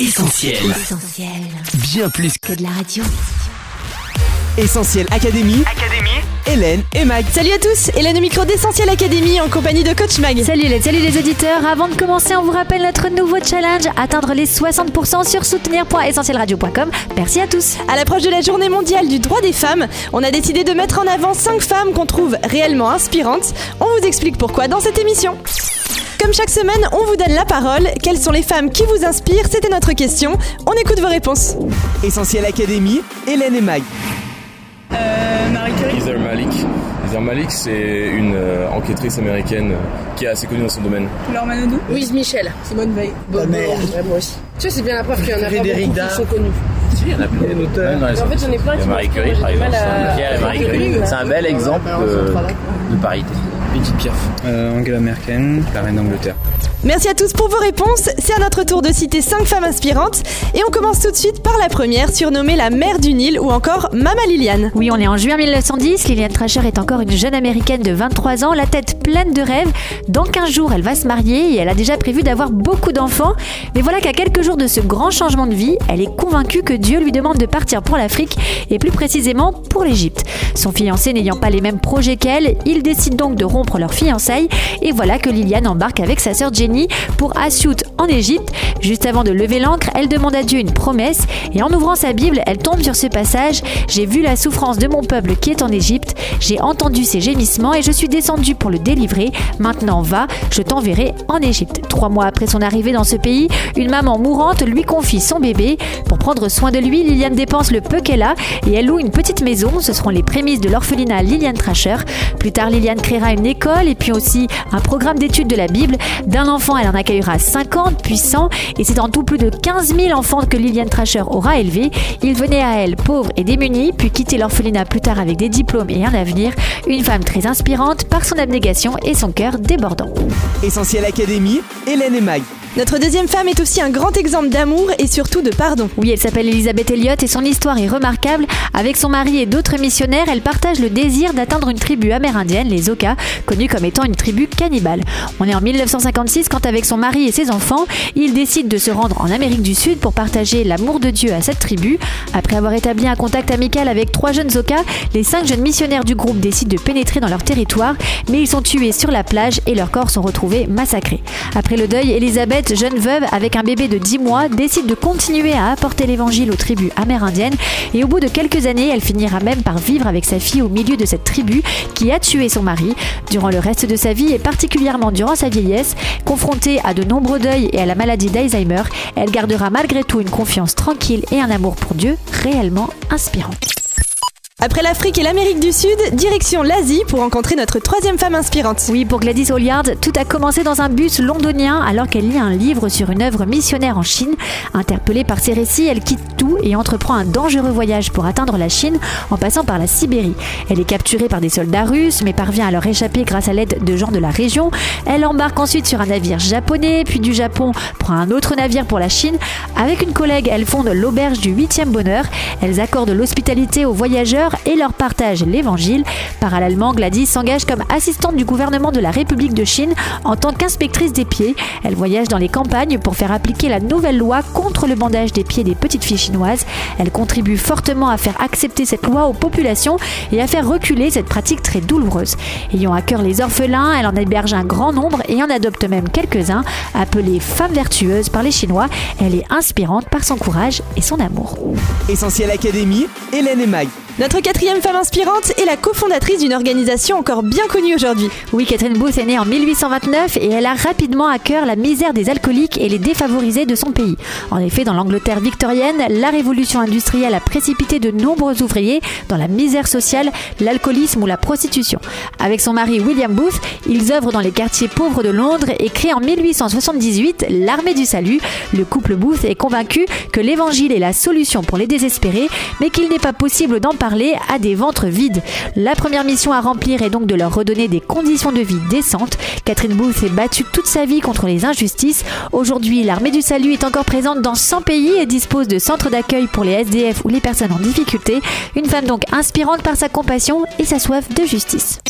Essentiel. Essentiel. Bien plus Que de la radio. Essentiel Académie. Académie. Hélène et Mag. Salut à tous, Hélène au micro d'Essentiel Académie en compagnie de Coach Mag. Salut les, salut les auditeurs. Avant de commencer, on vous rappelle notre nouveau challenge atteindre les 60% sur soutenir.essentielradio.com. Merci à tous. À l'approche de la journée mondiale du droit des femmes, on a décidé de mettre en avant 5 femmes qu'on trouve réellement inspirantes. On vous explique pourquoi dans cette émission. Comme chaque semaine, on vous donne la parole. Quelles sont les femmes qui vous inspirent C'était notre question. On écoute vos réponses. Essentiel Académie. Hélène et Mag. Heather Malik. Heather Malik, c'est une euh, enquêtrice américaine euh, qui est assez connue dans son domaine. Laure Manodou Louise Michel. Simone Veil. Bon, bon, ouais, moi aussi. Tu sais, c'est bien la preuve qu'il y en a pas beaucoup qui sont connus. Même dans les Mais en fait, j'en ai plein qui Il y a Marie Curie, par exemple. Pierre et Marie Curie. C'est un bel exemple de, de parité. Edith Piaf. Euh, Angela Merkel, la reine d'Angleterre. Merci à tous pour vos réponses. C'est à notre tour de citer 5 femmes inspirantes. Et on commence tout de suite par la première, surnommée la mère du Nil ou encore Mama Liliane. Oui, on est en juin 1910. Lillian Trasher est encore une jeune américaine de 23 ans, la tête pleine de rêves. Dans 15 jours, elle va se marier et elle a déjà prévu d'avoir beaucoup d'enfants. Mais voilà qu'à quelques jours de ce grand changement de vie, elle est convaincue que Dieu lui demande de partir pour l'Afrique et plus précisément pour l'Égypte. Son fiancé n'ayant pas les mêmes projets qu'elle, il décide donc de rompre leur fiançailles et voilà que Liliane embarque avec sa sœur Jenny pour Assiout en Égypte. Juste avant de lever l'ancre, elle demande à Dieu une promesse et en ouvrant sa Bible, elle tombe sur ce passage J'ai vu la souffrance de mon peuple qui est en Égypte, j'ai entendu ses gémissements et je suis descendue pour le délivrer. Maintenant va, je t'enverrai en Égypte. Trois mois après son arrivée dans ce pays, une maman mourante lui confie son bébé. Pour prendre soin de lui, Liliane dépense le peu qu'elle a et elle loue une petite maison. Ce seront les prémices de l'orphelinat Liliane Trasher. Plus tard, Liliane créera une école et puis aussi un programme d'études de la Bible. D'un enfant, elle en accueillera 50, puis 100 et c'est en tout plus de 15 000 enfants que Liliane Trasher aura élevés. Ils venaient à elle pauvres et démunis, puis quitter l'orphelinat plus tard avec des diplômes et un avenir. Une femme très inspirante par son abnégation et son cœur débordant. Essentiel Académie. Hélène et Mag. Notre deuxième femme est aussi un grand exemple d'amour et surtout de pardon. Oui, elle s'appelle Elisabeth Elliott et son histoire est remarquable. Avec son mari et d'autres missionnaires, elle partage le désir d'atteindre une tribu amérindienne, les Oka, connue comme étant une tribu cannibale. On est en 1956 quand avec son mari et ses enfants, ils décident de se rendre en Amérique du Sud pour partager l'amour de Dieu à cette tribu. Après avoir établi un contact amical avec trois jeunes Oka, les cinq jeunes missionnaires du groupe décident de pénétrer dans leur territoire, mais ils sont tués sur la plage et leurs corps sont retrouvés massacrés. Après le deuil, Elisabeth jeune veuve avec un bébé de 10 mois, décide de continuer à apporter l'évangile aux tribus amérindiennes et au bout de quelques années, elle finira même par vivre avec sa fille au milieu de cette tribu qui a tué son mari. Durant le reste de sa vie et particulièrement durant sa vieillesse, confrontée à de nombreux deuils et à la maladie d'Alzheimer, elle gardera malgré tout une confiance tranquille et un amour pour Dieu réellement inspirant. Après l'Afrique et l'Amérique du Sud, direction l'Asie pour rencontrer notre troisième femme inspirante. Oui, pour Gladys Holliard, tout a commencé dans un bus londonien alors qu'elle lit un livre sur une œuvre missionnaire en Chine. Interpellée par ses récits, elle quitte tout et entreprend un dangereux voyage pour atteindre la Chine en passant par la Sibérie. Elle est capturée par des soldats russes mais parvient à leur échapper grâce à l'aide de gens de la région. Elle embarque ensuite sur un navire japonais, puis du Japon prend un autre navire pour la Chine. Avec une collègue, elle fonde l'auberge du 8e bonheur. Elles accordent l'hospitalité aux voyageurs et leur partagent l'évangile. Parallèlement, Gladys s'engage comme assistante du gouvernement de la République de Chine en tant qu'inspectrice des pieds. Elle voyage dans les campagnes pour faire appliquer la nouvelle loi contre le bandage des pieds des petites filles chinoises. Elle contribue fortement à faire accepter cette loi aux populations et à faire reculer cette pratique très douloureuse. Ayant à cœur les orphelins, elle en héberge un grand nombre et en adopte même quelques-uns, appelées femmes vertueuses par les Chinois. Elle est inspirante par son courage et son amour. Essentiel Académie. Hélène et Mag. Notre quatrième femme inspirante est la cofondatrice d'une organisation encore bien connue aujourd'hui. Oui, Catherine Booth est née en 1829 et elle a rapidement à cœur la misère des alcooliques et les défavorisés de son pays. En effet, dans l'Angleterre victorienne, la révolution industrielle a précipité de nombreux ouvriers dans la misère sociale, l'alcoolisme ou la prostitution. Avec son mari William Booth, ils œuvrent dans les quartiers pauvres de Londres et créent en 1878 l'armée du salut. Le couple Booth est convaincu que l'évangile est la solution pour les désespérés, mais qu'il n'est pas possible d'en parler à des ventres vides. La première mission à remplir est donc de leur redonner des conditions de vie décentes. Catherine Booth s'est battue toute sa vie contre les injustices. Aujourd'hui, l'armée du salut est encore présente dans 100 pays et dispose de centres d'accueil pour les SDF ou les personnes en difficulté. Une femme donc inspirante par sa compassion et sa soif de justice.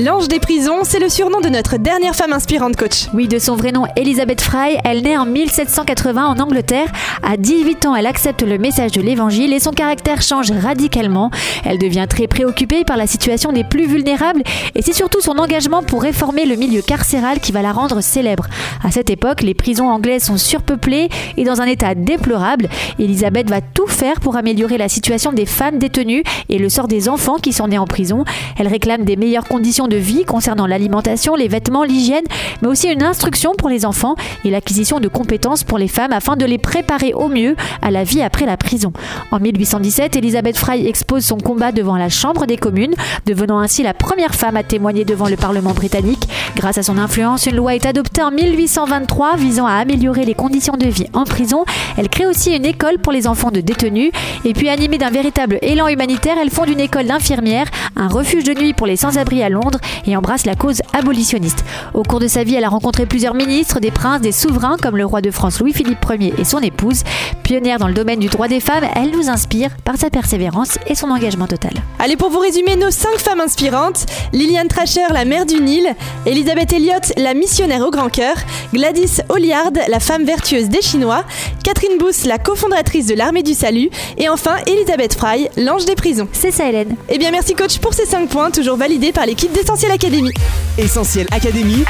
L'ange des prisons, c'est le surnom de notre dernière femme inspirante coach. Oui, de son vrai nom Elizabeth Fry, elle naît en 1780 en Angleterre. À 18 ans, elle accepte le message de l'évangile et son caractère change radicalement. Elle devient très préoccupée par la situation des plus vulnérables et c'est surtout son engagement pour réformer le milieu carcéral qui va la rendre célèbre. À cette époque, les prisons anglaises sont surpeuplées et dans un état déplorable. Elisabeth va tout faire pour améliorer la situation des femmes détenues et le sort des enfants qui sont nés en prison. Elle réclame des meilleures conditions de vie concernant l'alimentation, les vêtements, l'hygiène, mais aussi une instruction pour les enfants et l'acquisition de compétences pour les femmes afin de les préparer au mieux à la vie après la prison. En 1817, Elisabeth Fry expose son combat devant la Chambre des communes, devenant ainsi la première femme à témoigner devant le Parlement britannique. Grâce à son influence, une loi est adoptée en 1823 visant à améliorer les conditions de vie en prison. Elle crée aussi une école pour les enfants de détenus. Et puis animée d'un véritable élan humanitaire, elle fonde une école d'infirmières, un refuge de nuit pour les sans-abri à Londres et embrasse la cause abolitionniste. Au cours de sa vie, elle a rencontré plusieurs ministres, des princes, des souverains comme le roi de France Louis-Philippe Ier et son épouse. Pionnière dans le domaine du droit des femmes, elle nous inspire par sa persévérance et son engagement total. Allez, pour vous résumer nos 5 femmes inspirantes, Liliane Tracher, la mère du Nil, Elisabeth Elliott, la missionnaire au grand cœur, Gladys Holliard, la femme vertueuse des Chinois, Catherine Booth, la cofondatrice de l'armée du salut, et enfin Elisabeth Fry, l'ange des prisons. C'est ça, Hélène. Eh bien, merci coach pour ces 5 points, toujours validés par l'équipe d'Essentiel Academy. Essentiel Académie.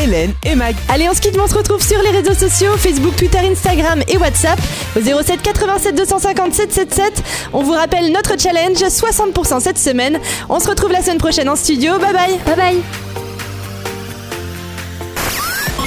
Hélène et Mag. Allez, on se quitte, mais on se retrouve sur les réseaux sociaux Facebook, Twitter, Instagram et WhatsApp au 07 87 250 777. On vous rappelle notre challenge 60% cette semaine. On se retrouve la semaine prochaine en studio. Bye bye. Bye bye.